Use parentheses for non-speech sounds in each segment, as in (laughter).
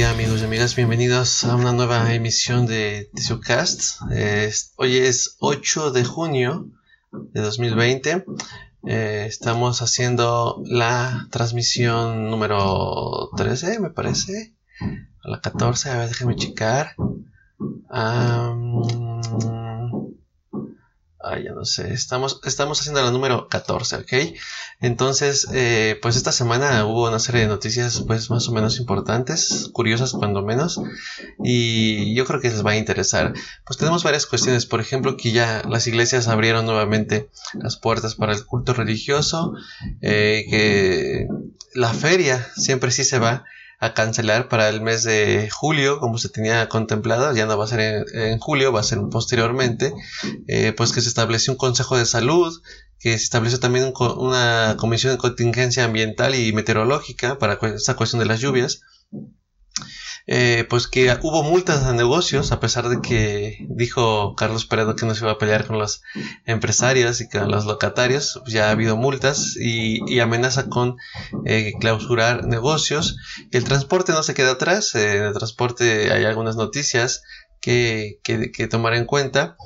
día amigos y amigas, bienvenidos a una nueva emisión de TisuCast. hoy es 8 de junio de 2020. Eh, estamos haciendo la transmisión número 13, me parece. A la 14, a ver, déjenme checar. Ah, ya no sé, estamos, estamos haciendo la número 14, ¿ok? Entonces, eh, pues esta semana hubo una serie de noticias, pues más o menos importantes, curiosas cuando menos, y yo creo que les va a interesar. Pues tenemos varias cuestiones, por ejemplo, que ya las iglesias abrieron nuevamente las puertas para el culto religioso, eh, que la feria siempre sí se va, a cancelar para el mes de julio, como se tenía contemplado, ya no va a ser en, julio, va a ser posteriormente, eh, pues que se estableció un consejo de salud, que se estableció también una comisión de contingencia ambiental y meteorológica para esta cuestión de las lluvias. Eh, pues que hubo multas a negocios, a pesar de que dijo Carlos Peredo que no se iba a pelear con los empresarios y con los locatarios, pues ya ha habido multas y, amenaza con eh, clausurar negocios. El transporte no se queda atrás, eh, en el transporte hay algunas noticias que, que, tomar en cuenta.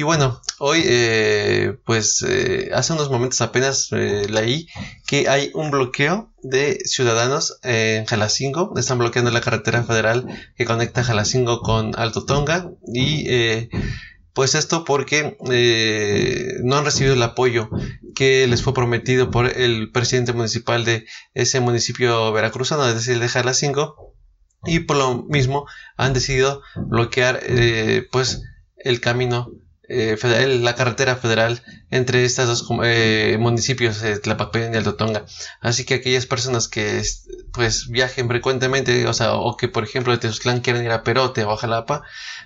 Y bueno, hoy, eh, pues eh, hace unos momentos apenas eh, leí que hay un bloqueo de ciudadanos en Jalacingo. Están bloqueando la carretera federal que conecta Jalacingo con Alto Tonga. Y pues esto porque no han recibido el apoyo que les fue prometido por el presidente municipal de ese municipio veracruzano, es decir, de Jalacingo y por lo mismo han decidido bloquear eh, pues el camino eh, la carretera federal entre estos dos eh, municipios, eh, Tlapacuén y Alto Tonga. Así que aquellas personas que pues viajen frecuentemente, o sea, o que por ejemplo de Tezclán quieren ir a Perote o a Jalapa,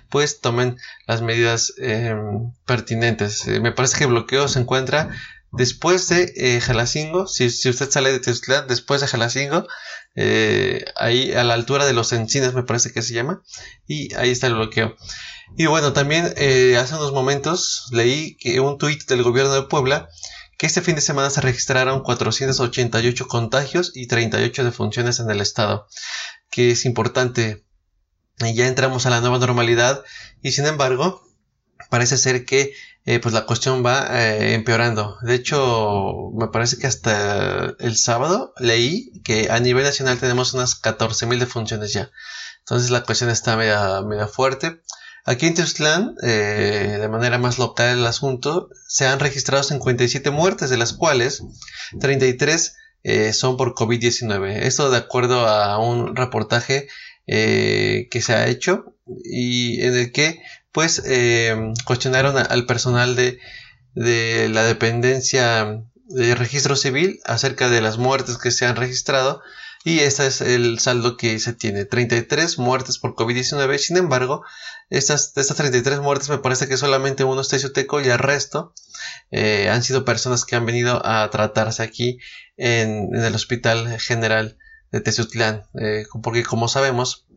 pues tomen las medidas em, pertinentes. me parece que el bloqueo se encuentra después de Jalacingo, si, usted sale de Tezclán, después de Jalacingo, eh, ahí a la altura de los encinas me parece que se llama y ahí está el bloqueo y bueno también eh, hace unos momentos leí que un tuit del gobierno de Puebla que este fin de semana se registraron 488 contagios y 38 defunciones en el estado que es importante ya entramos a la nueva normalidad y sin embargo parece ser que eh, pues la cuestión va eh, empeorando. De hecho, me parece que hasta el sábado leí que a nivel nacional tenemos unas 14.000 defunciones ya. Entonces la cuestión está media, fuerte. Aquí en Teuxtlán, eh, de manera más local el asunto, se han registrado 57 muertes, de las cuales 33 son por COVID-19. Esto de acuerdo a un reportaje que se ha hecho y en el que pues eh, cuestionaron al personal de, la dependencia de registro civil acerca de las muertes que se han registrado y este es el saldo que se tiene 33 muertes por COVID-19 sin embargo estas, estas 33 muertes me parece que solamente uno es teco y el resto eh, han sido personas que han venido a tratarse aquí en, el hospital general de Teciutlán eh, porque como sabemos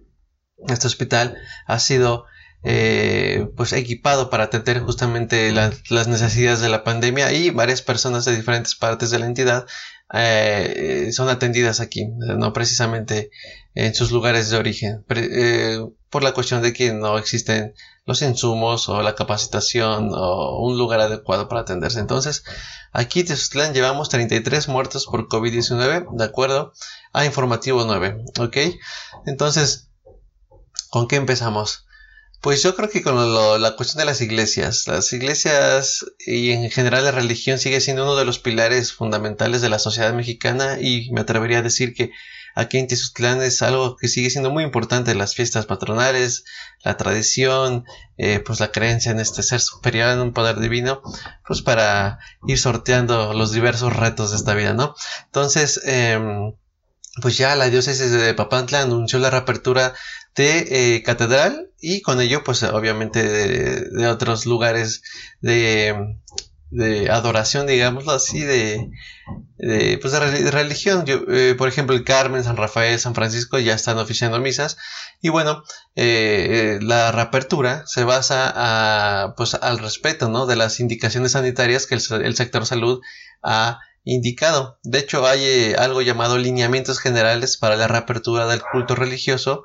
este hospital ha sido eh, pues equipado para atender justamente las necesidades de la pandemia y varias personas de diferentes partes de la entidad son atendidas aquí, no precisamente en sus lugares de origen, por la cuestión de que no existen los insumos o la capacitación o un lugar adecuado para atenderse. Entonces, aquí en llevamos 33 muertos por COVID-19, de acuerdo a informativo 9, ¿ok? Entonces, ¿con qué empezamos? Pues yo creo que con la cuestión de las iglesias, las iglesias y en general la religión sigue siendo uno de los pilares fundamentales de la sociedad mexicana y me atrevería a decir que aquí en Tizuztlán es algo que sigue siendo muy importante, las fiestas patronales, la tradición, eh, pues la creencia en este ser superior, en un poder divino, pues para ir sorteando los diversos retos de esta vida, ¿no? Entonces, em, pues ya la diócesis de Papantla anunció la reapertura de eh, catedral y con ello pues obviamente de, otros lugares de, de, adoración digámoslo así de, pues de, religión eh, por ejemplo el Carmen San Rafael San Francisco ya están oficiando misas y bueno eh, la reapertura se basa a, pues al respeto ¿no? de las indicaciones sanitarias que el sector salud ha indicado. De hecho, hay algo llamado lineamientos generales para la reapertura del culto religioso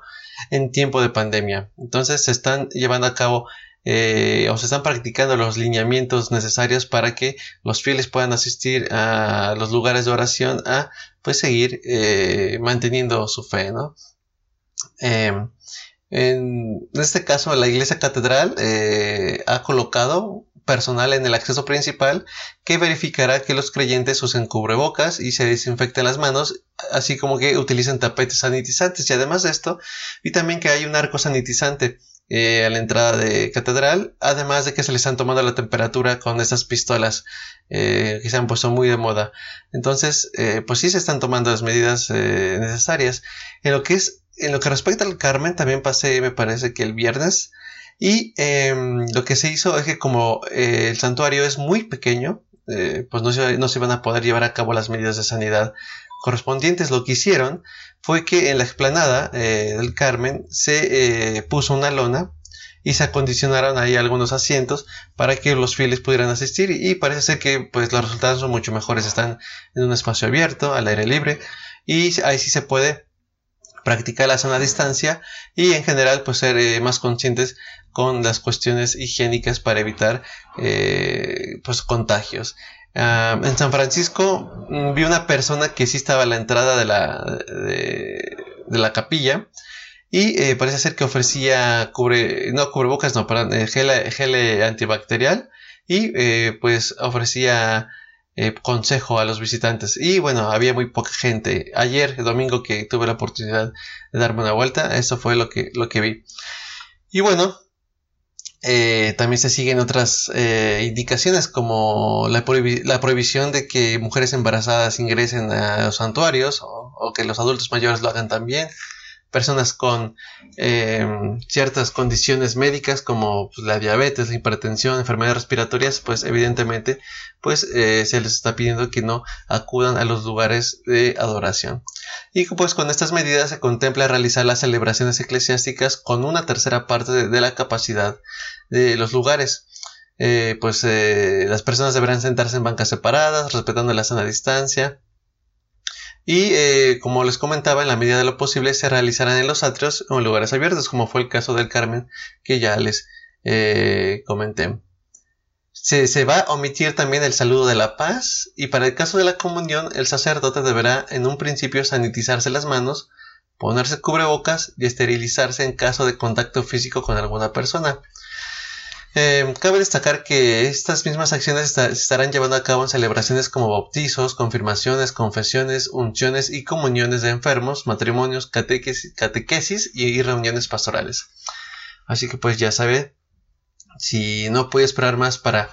en tiempo de pandemia. Entonces se están llevando a cabo eh, o se están practicando los lineamientos necesarios para que los fieles puedan asistir a los lugares de oración a pues seguir eh, manteniendo su fe, ¿no? Em, en este caso, la iglesia catedral eh, ha colocado personal en el acceso principal que verificará que los creyentes usen cubrebocas y se desinfecten las manos, así como que utilicen tapetes sanitizantes. Y además de esto, y también que hay un arco sanitizante eh, a la entrada de catedral, además de que se les están tomando la temperatura con estas pistolas eh, que se han puesto muy de moda. Entonces, eh, pues sí se están tomando las medidas necesarias. En lo que es, en lo que respecta al Carmen, también pasé, me parece que el viernes, y em, lo que se hizo es que como el santuario es muy pequeño, pues no se, no se iban a poder llevar a cabo las medidas de sanidad correspondientes. Lo que hicieron fue que en la explanada eh, del Carmen se eh, puso una lona y se acondicionaron ahí algunos asientos para que los fieles pudieran asistir y, parece ser que pues los resultados son mucho mejores están en un espacio abierto al aire libre y ahí sí se puede practicar la zona distancia y en general pues ser eh, más conscientes con las cuestiones higiénicas para evitar pues contagios Ah, en San Francisco mm, vi una persona que sí estaba a la entrada de la, de, la capilla y eh, parece ser que ofrecía cubre, no cubrebocas, no, perdón, eh, gel, antibacterial y eh, pues ofrecía consejo a los visitantes y bueno, había muy poca gente. Ayer, domingo que tuve la oportunidad de darme una vuelta, eso fue lo que, lo que vi. Y bueno, eh, también se siguen otras eh, indicaciones como la, prohibición de que mujeres embarazadas ingresen a los santuarios o, que los adultos mayores lo hagan también. Personas con eh, ciertas condiciones médicas como pues, la diabetes, la hipertensión, enfermedades respiratorias, pues evidentemente pues se les está pidiendo que no acudan a los lugares de adoración. Y pues con estas medidas se contempla realizar las celebraciones eclesiásticas con una tercera parte de la capacidad de los lugares. Eh, pues eh, las personas deberán sentarse en bancas separadas, respetando la sana distancia. Y eh, como les comentaba, en la medida de lo posible se realizarán en los atrios o en lugares abiertos, como fue el caso del Carmen que ya les comenté. Se, se, va a omitir también el saludo de la paz y para el caso de la comunión el sacerdote deberá en un principio sanitizarse las manos, ponerse cubrebocas y esterilizarse en caso de contacto físico con alguna persona. Eh, cabe destacar que estas mismas acciones se estarán llevando a cabo en celebraciones como bautizos, confirmaciones, confesiones, unciones y comuniones de enfermos, matrimonios, catequesis, y, reuniones pastorales. Así que pues ya sabe, si no puede esperar más para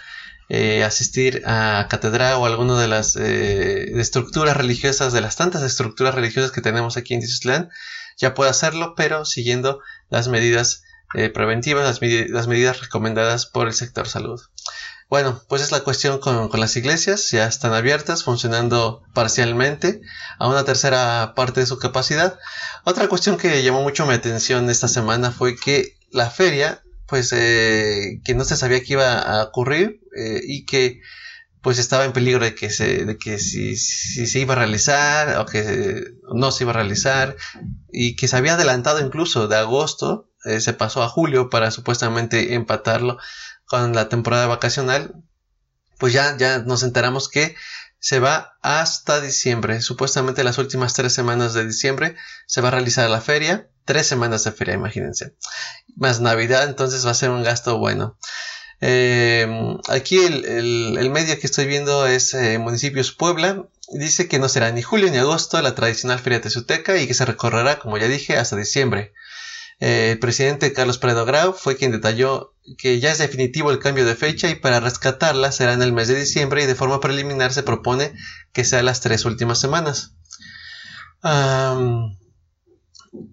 eh, asistir a catedral o alguna de las eh, estructuras religiosas, de las tantas estructuras religiosas que tenemos aquí en Tizutlán, ya puede hacerlo, pero siguiendo las medidas eh, preventivas, las, medidas recomendadas por el sector salud. Bueno, pues es la cuestión con, las iglesias, ya están abiertas, funcionando parcialmente a una tercera parte de su capacidad. Otra cuestión que llamó mucho mi atención esta semana fue que la feria, pues eh, que no se sabía que iba a ocurrir eh, y que pues estaba en peligro de que se, de que si, si, se iba a realizar o que no se iba a realizar y que se había adelantado incluso de agosto eh, se pasó a julio para supuestamente empatarlo con la temporada vacacional, pues ya, ya nos enteramos que se va hasta diciembre. Supuestamente las últimas tres semanas de diciembre se va a realizar la feria. Tres semanas de feria, imagínense. Más Navidad, entonces va a ser un gasto bueno. Eh, aquí el, medio que estoy viendo es eh, Municipios Puebla. Dice que no será ni julio ni agosto la tradicional feria tezuteca y que se recorrerá, como ya dije, hasta diciembre. Eh, el presidente Carlos Prado Grau fue quien detalló que ya es definitivo el cambio de fecha y para rescatarla será en el mes de diciembre y de forma preliminar se propone que sea las tres últimas semanas.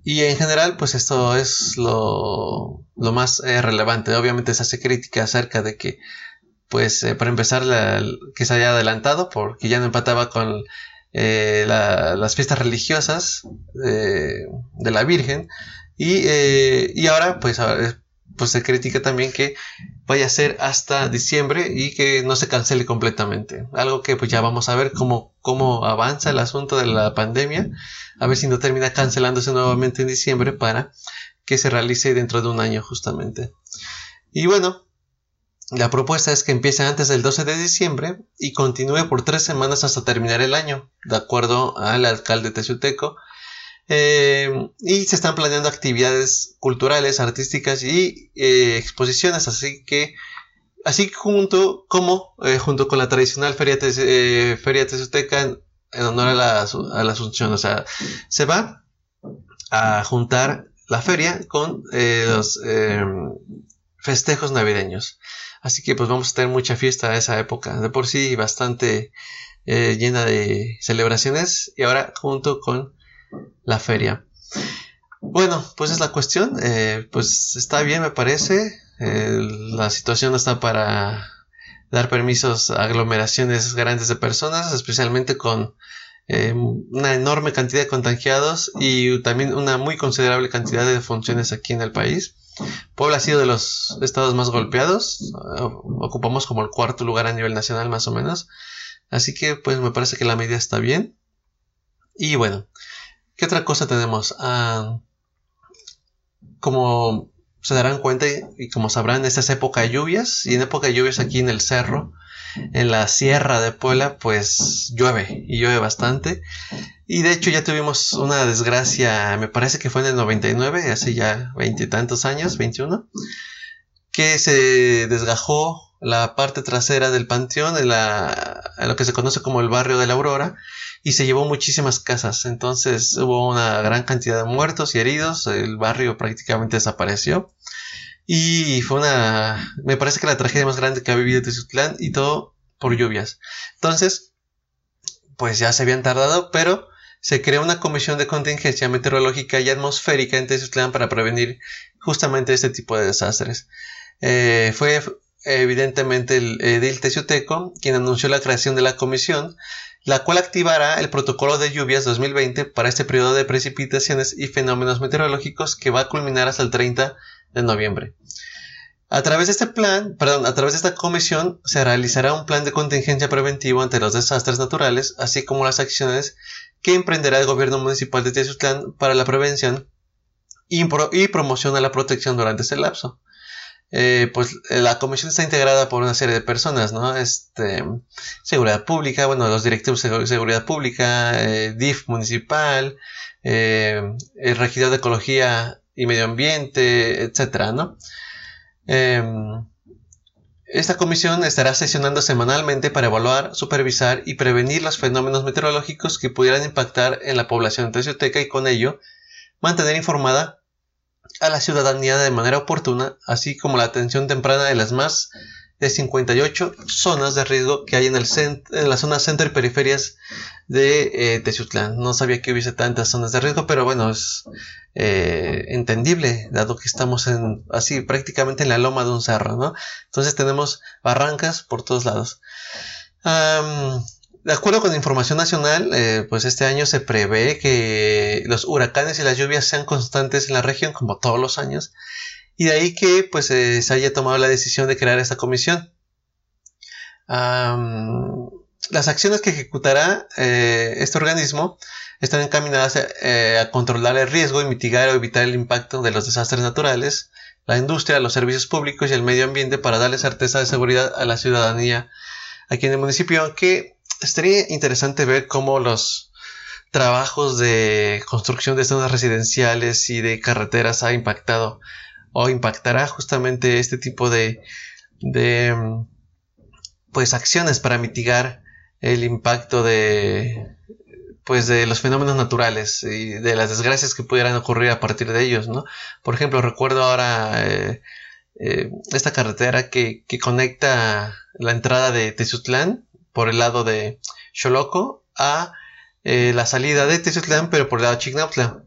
y en general, pues esto es lo, más eh, relevante. Obviamente se hace crítica acerca de que, pues, eh, para empezar, que se haya adelantado porque ya no empataba con las fiestas religiosas de la Virgen y, eh, y ahora, pues, pues se critica también que vaya a ser hasta diciembre y que no se cancele completamente. Algo que pues ya vamos a ver cómo, cómo avanza el asunto de la pandemia, a ver si no termina cancelándose nuevamente en diciembre para que se realice dentro de un año justamente. Y bueno, la propuesta es que empiece antes del 12 de diciembre y continúe por tres semanas hasta terminar el año, de acuerdo al alcalde Teciuteco. Eh, y se están planeando actividades culturales, artísticas y eh, exposiciones, así que así junto como eh, junto con la tradicional feria, feria Teciuteca en, honor a la, a la, Asunción, se va a juntar la feria con los festejos navideños. Así que pues vamos a tener mucha fiesta a esa época. De por sí bastante llena de celebraciones y ahora junto con la feria. Bueno, pues es la cuestión. Eh, pues está bien me parece. la situación está para dar permisos a aglomeraciones grandes de personas, especialmente con eh, una enorme cantidad de contagiados y también una muy considerable cantidad de funciones aquí en el país. Puebla ha sido de los estados más golpeados. ocupamos como el cuarto lugar a nivel nacional más o menos. Así que pues me parece que la medida está bien. Y bueno, ¿qué otra cosa tenemos? Ah, como se darán cuenta y como sabrán, esta es época de lluvias. Y en época de lluvias aquí en el cerro, en la sierra de Puebla, pues llueve y llueve bastante. Y de hecho ya tuvimos una desgracia, me parece que fue en el 99, hace ya veintitantos años, 21, que se desgajó la parte trasera del panteón en, la, lo que se conoce como el barrio de la Aurora y se llevó muchísimas casas. Entonces hubo una gran cantidad de muertos y heridos, el barrio prácticamente desapareció. Y fue una, me parece que la tragedia más grande que ha vivido Teciutlán y todo por lluvias. Entonces, pues ya se habían tardado, pero se creó una comisión de contingencia meteorológica y atmosférica en Teciutlán para prevenir justamente este tipo de desastres. Eh, fue evidentemente el edil Teciuteco quien anunció la creación de la comisión, la cual activará el protocolo de lluvias 2020 para este periodo de precipitaciones y fenómenos meteorológicos que va a culminar hasta el 30 de noviembre. A través de este plan, perdón, a través de esta comisión se realizará un plan de contingencia preventivo ante los desastres naturales, así como las acciones que emprenderá el gobierno municipal de Tezutlán para la prevención y, promoción a la protección durante este lapso. Eh, pues eh, la comisión está integrada por una serie de personas, ¿no? Este, seguridad pública, bueno, los directivos de seguridad pública, eh, DIF municipal, el regidor de ecología y medio ambiente, etcétera, ¿no? Em, esta comisión estará sesionando semanalmente para evaluar, supervisar y prevenir los fenómenos meteorológicos que pudieran impactar en la población tecioteca y con ello mantener informada a la ciudadanía de manera oportuna, así como la atención temprana de las más de 58 zonas de riesgo que hay en, el en la zona centro y periferias de eh, No sabía que hubiese tantas zonas de riesgo, pero bueno, es eh, entendible, dado que estamos en, así prácticamente en la loma de un cerro, ¿no? Entonces tenemos barrancas por todos lados. De acuerdo con información nacional, eh, pues este año se prevé que los huracanes y las lluvias sean constantes en la región, como todos los años, y de ahí que pues eh, se haya tomado la decisión de crear esta comisión. las acciones que ejecutará eh, este organismo están encaminadas a, controlar el riesgo y mitigar o evitar el impacto de los desastres naturales, la industria, los servicios públicos y el medio ambiente para darle certeza de seguridad a la ciudadanía aquí en el municipio, aunque estaría interesante ver cómo los trabajos de construcción de zonas residenciales y de carreteras ha impactado o impactará justamente este tipo de, de pues acciones para mitigar el impacto de pues de los fenómenos naturales y de las desgracias que pudieran ocurrir a partir de ellos, ¿no? Por ejemplo, recuerdo ahora eh, eh, esta carretera que, que, conecta la entrada de Tezutlán por el lado de Xoloco a eh, la salida de Tezutlán, pero por el lado de Chignautla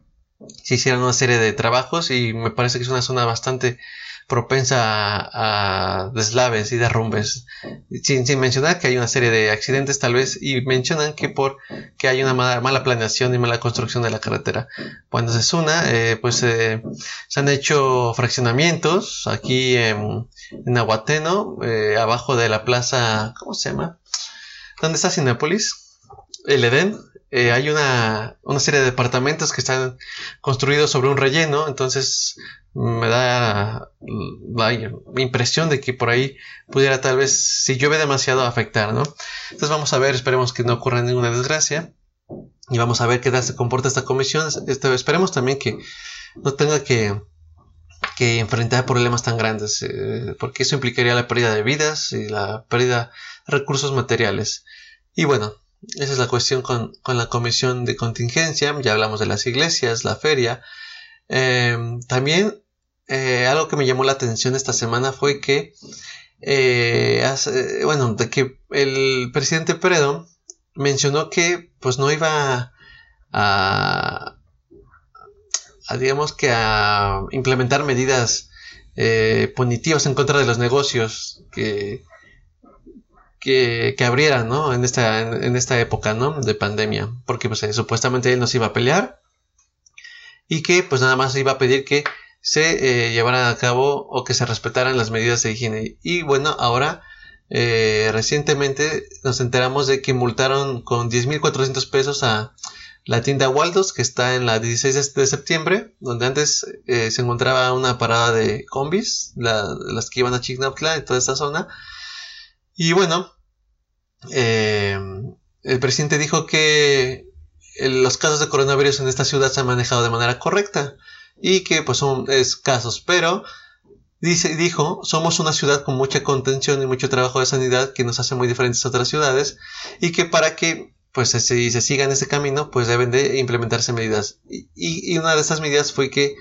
se hicieron una serie de trabajos y me parece que es una zona bastante propensa a, deslaves y derrumbes. Sin, sin, mencionar que hay una serie de accidentes tal vez y mencionan que por que hay una mala, planeación y mala construcción de la carretera. Cuando se una, eh, pues eh, se han hecho fraccionamientos aquí en, en Aguateno, eh, abajo de la plaza, ¿cómo se llama? ¿Dónde está Cinépolis? el Edén. Eh, hay una, una, serie de departamentos que están construidos sobre un relleno, entonces me da la, impresión de que por ahí pudiera tal vez, si llueve demasiado, afectar, ¿no? Entonces vamos a ver, esperemos que no ocurra ninguna desgracia y vamos a ver qué tal se comporta esta comisión. Este, esperemos también que no tenga que, que enfrentar problemas tan grandes, eh, porque eso implicaría la pérdida de vidas y la pérdida de recursos materiales. Y bueno, esa es la cuestión con, la comisión de contingencia. Ya hablamos de las iglesias, la feria. Eh, también eh, algo que me llamó la atención esta semana fue que, bueno, de que el presidente Peredo mencionó que pues no iba a, digamos que a implementar medidas eh, punitivas en contra de los negocios que, que, abrieran ¿no? en, esta, en, esta época ¿no? de pandemia, porque pues, eh, supuestamente él nos iba a pelear y que pues nada más iba a pedir que se eh, llevaran a cabo o que se respetaran las medidas de higiene. Y bueno, ahora recientemente nos enteramos de que multaron con 10.400 pesos a la tienda Waldos, que está en la 16 de septiembre, donde antes eh, se encontraba una parada de combis, las que iban a Chignautla, en toda esta zona. Y bueno, eh, el presidente dijo que los casos de coronavirus en esta ciudad se han manejado de manera correcta y que pues son escasos, pero dice, dijo, somos una ciudad con mucha contención y mucho trabajo de sanidad que nos hace muy diferentes a otras ciudades y que para que pues se sigan ese camino, pues deben de implementarse medidas. Y, una de esas medidas fue que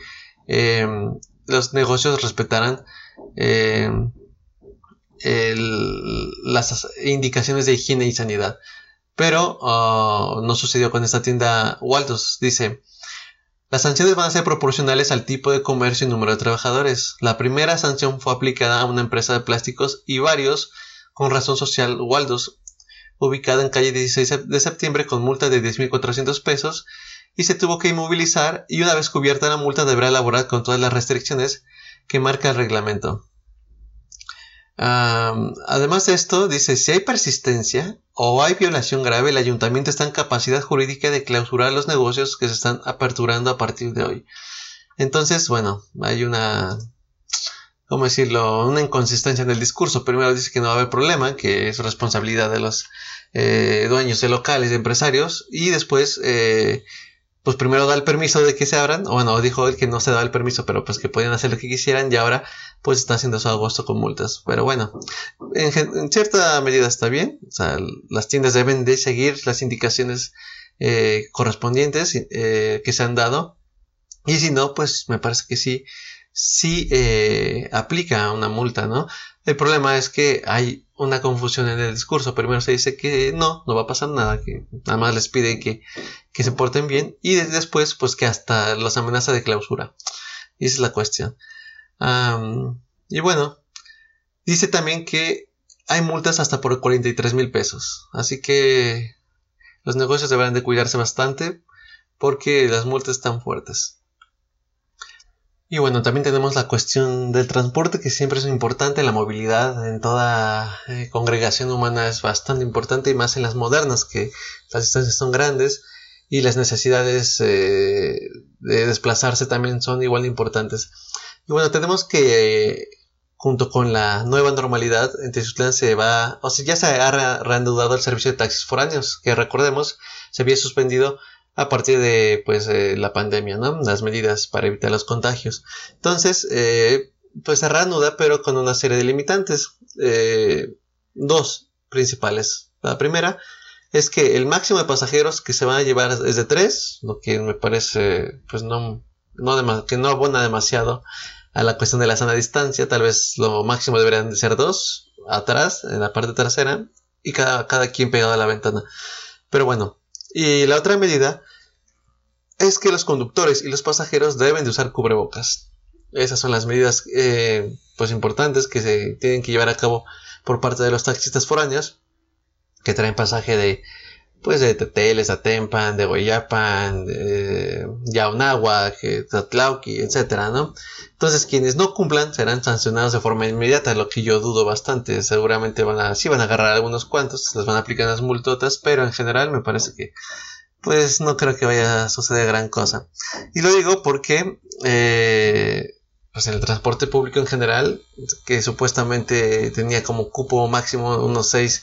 em, los negocios respetaran las indicaciones de higiene y sanidad. Pero ah, no sucedió con esta tienda Waldos. Dice, las sanciones van a ser proporcionales al tipo de comercio y número de trabajadores. La primera sanción fue aplicada a una empresa de plásticos y varios con razón social Waldos ubicada en calle 16 de septiembre con multa de 10.400 pesos y se tuvo que inmovilizar y una vez cubierta la multa deberá elaborar con todas las restricciones que marca el reglamento. Además de esto, dice, si hay persistencia o hay violación grave, el ayuntamiento está en capacidad jurídica de clausurar los negocios que se están aperturando a partir de hoy. Entonces, bueno, hay una ¿cómo decirlo?, una inconsistencia en el discurso. Primero dice que no va a haber problema, que es responsabilidad de los eh, dueños de locales, de empresarios, y después, eh, pues primero da el permiso de que se abran, o bueno, dijo él que no se da el permiso, pero pues que podían hacer lo que quisieran, y ahora pues está haciendo su agosto con multas. Pero bueno, en, cierta medida está bien, o sea, las tiendas deben de seguir las indicaciones eh, correspondientes que se han dado, y si no, pues me parece que sí sí eh, aplica una multa, ¿no? El problema es que hay una confusión en el discurso. Primero se dice que no, no va a pasar nada, que nada más les pide que, se porten bien y después pues que hasta los amenaza de clausura. Esa es la cuestión. y bueno, dice también que hay multas hasta por 43 mil pesos. Así que los negocios deberán de cuidarse bastante porque las multas están fuertes. Y bueno, también tenemos la cuestión del transporte, que siempre es importante, la movilidad en toda eh, congregación humana es bastante importante y más en las modernas, que las distancias son grandes y las necesidades eh, de desplazarse también son igual de importantes. Y bueno, tenemos que junto con la nueva normalidad, en Teciutlán se va, o sea, ya se ha reanudado el servicio de taxis foráneos, que recordemos, se había suspendido a partir de pues eh, la pandemia, ¿no? Las medidas para evitar los contagios. Entonces, eh, pues se reanuda, pero con una serie de limitantes. Eh, dos principales. La primera es que el máximo de pasajeros que se van a llevar es de tres, lo que me parece, pues no, no que no abona demasiado a la cuestión de la sana distancia. Tal vez lo máximo deberían de ser dos, atrás, en la parte trasera, y cada, cada quien pegado a la ventana. Pero bueno, y la otra medida es que los conductores y los pasajeros deben de usar cubrebocas. Esas son las medidas eh, pues importantes que se tienen que llevar a cabo por parte de los taxistas foráneos que traen pasaje de pues de Teteles, Atempan, de Guayapan, de Yaunagua, Tatlauqui, etcétera, ¿no? Entonces quienes no cumplan serán sancionados de forma inmediata, lo que yo dudo bastante. Seguramente van a, sí van a agarrar algunos cuantos, les van a aplicar las multotas, pero en general me parece que pues no creo que vaya a suceder gran cosa. Y lo digo porque eh, pues en el transporte público en general, que supuestamente tenía como cupo máximo unos seis en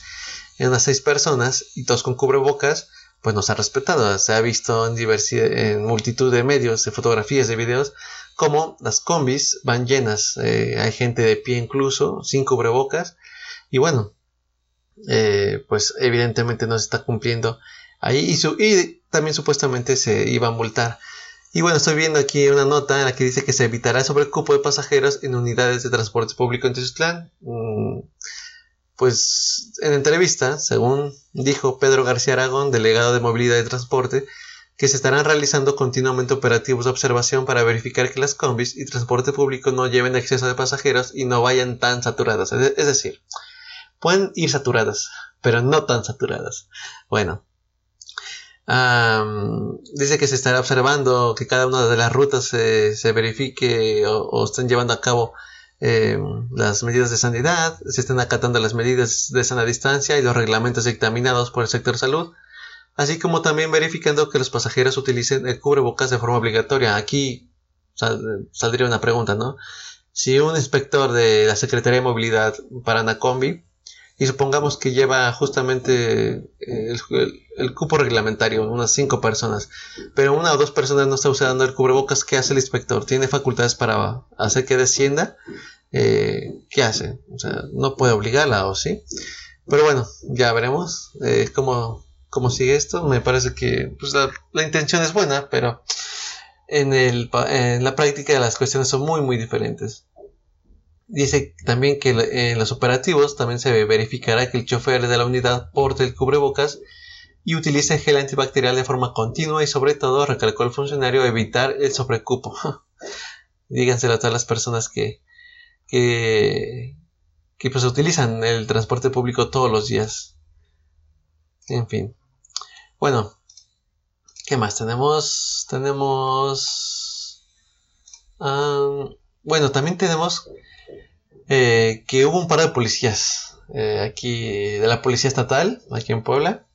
unas seis personas y todos con cubrebocas, pues nos ha respetado. Se ha visto en, diversidad, en multitud de medios, de fotografías, de videos, como las combis van llenas. Eh, hay gente de pie incluso, sin cubrebocas. Y bueno, eh, pues evidentemente no se está cumpliendo ahí. Y, y también supuestamente se iba a multar. Y bueno, estoy viendo aquí una nota en la que dice que se evitará el cupo de pasajeros en unidades de transporte público en Tezclán. Mm, pues en entrevista, según dijo Pedro García Aragón, delegado de Movilidad y Transporte, que se estarán realizando continuamente operativos de observación para verificar que las combis y transporte público no lleven exceso de pasajeros y no vayan tan saturadas. Es decir, pueden ir saturadas, pero no tan saturadas. Bueno, dice que se estará observando que cada una de las rutas se, verifique o estén llevando a cabo Em, las medidas de sanidad, se están acatando las medidas de sana distancia y los reglamentos dictaminados por el sector salud, así como también verificando que los pasajeros utilicen el cubrebocas de forma obligatoria. Aquí saldría una pregunta, ¿no? Si un inspector de la Secretaría de Movilidad para Anacombi y supongamos que lleva justamente eh, el, cupo reglamentario, unas cinco personas, pero una o dos personas no está usando el cubrebocas, ¿qué hace el inspector? ¿Tiene facultades para hacer que descienda? Eh, ¿Qué hace? O sea, no puede obligarla, ¿o sí? Pero bueno, ya veremos eh, cómo, cómo, sigue esto. Me parece que pues, la, la, intención es buena, pero en, el, en la práctica las cuestiones son muy, muy diferentes. Dice también que en los operativos también se verificará que el chofer de la unidad porte el cubrebocas y utilice gel antibacterial de forma continua y sobre todo, recalcó el funcionario, evitar el sobrecupo. (laughs) Díganselo a todas las personas que, que, pues utilizan el transporte público todos los días. En fin. Bueno, ¿qué más tenemos? Tenemos... bueno, también tenemos eh, que hubo un par de policías eh, aquí de la policía estatal, aquí en Puebla,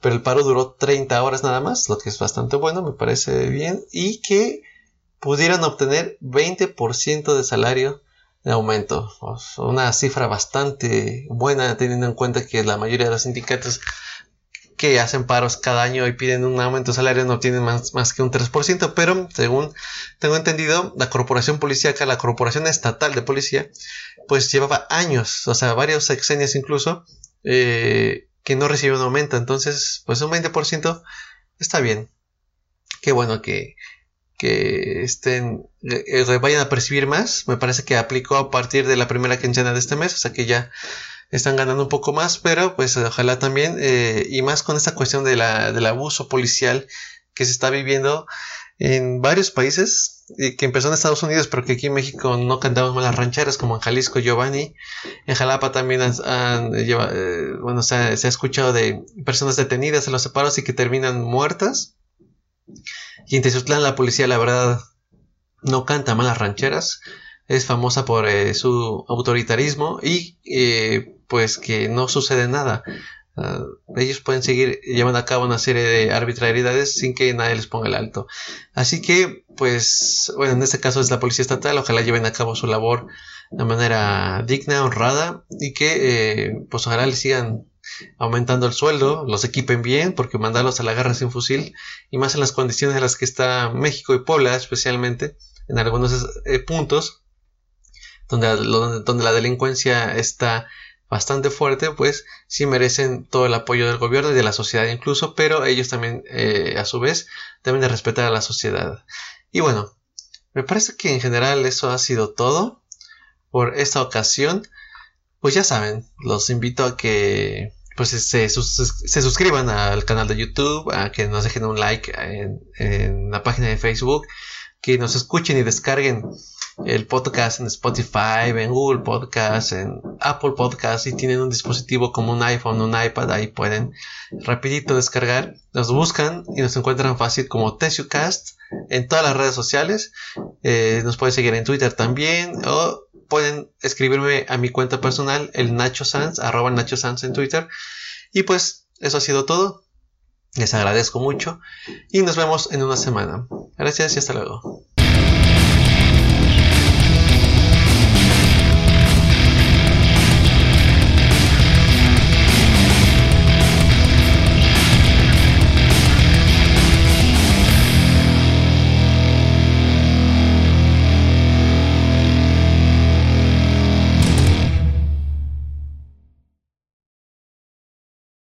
pero el paro duró 30 horas nada más, lo que es bastante bueno, me parece bien, y que pudieran obtener 20% de salario de aumento, una cifra bastante buena teniendo en cuenta que la mayoría de los sindicatos que hacen paros cada año y piden un aumento de salario no tienen más, más que un 3%, pero según tengo entendido, la corporación policíaca, la corporación estatal de policía, pues llevaba años, o sea, varios sexenios incluso, eh, que no recibió un aumento. Entonces, pues un 20% está bien. Qué bueno que, que estén, eh, vayan a percibir más. Me parece que aplicó a partir de la primera quincena de este mes, o sea que ya están ganando un poco más, pero pues ojalá también, eh, y más con esta cuestión de la, del abuso policial que se está viviendo en varios países, que empezó en Estados Unidos, pero que aquí en México no cantamos las rancheras, como en Jalisco, Giovanni, en Jalapa también han, eh, bueno, se ha, se ha, escuchado de personas detenidas en los separos y que terminan muertas. Y en Tezutlán la policía, la verdad, no canta malas rancheras es famosa por eh, su autoritarismo y eh, pues que no sucede nada. Ah, ellos pueden seguir llevando a cabo una serie de arbitrariedades sin que nadie les ponga el alto. Así que, pues, bueno, en este caso es la policía estatal, ojalá lleven a cabo su labor de manera digna, honrada y que, eh, pues, ojalá les sigan aumentando el sueldo, los equipen bien, porque mandarlos a la guerra sin fusil, y más en las condiciones en las que está México y Puebla, especialmente, en algunos puntos, donde, donde la delincuencia está bastante fuerte, pues sí merecen todo el apoyo del gobierno y de la sociedad incluso, pero ellos también eh, a su vez deben de respetar a la sociedad. Y bueno, me parece que en general eso ha sido todo por esta ocasión. Pues ya saben, los invito a que pues se, se suscriban al canal de YouTube, a que nos dejen un like en, en la página de Facebook, que nos escuchen y descarguen el podcast en Spotify, en Google Podcast, en Apple Podcast y tienen un dispositivo como un iPhone, un iPad, ahí pueden rapidito descargar. Nos buscan y nos encuentran fácil como TesuCast en todas las redes sociales. Eh, nos pueden seguir en Twitter también o pueden escribirme a mi cuenta personal, el Nacho Sans, arroba Nacho Sans en Twitter. Y pues eso ha sido todo. Les agradezco mucho y nos vemos en una semana. Gracias y hasta luego.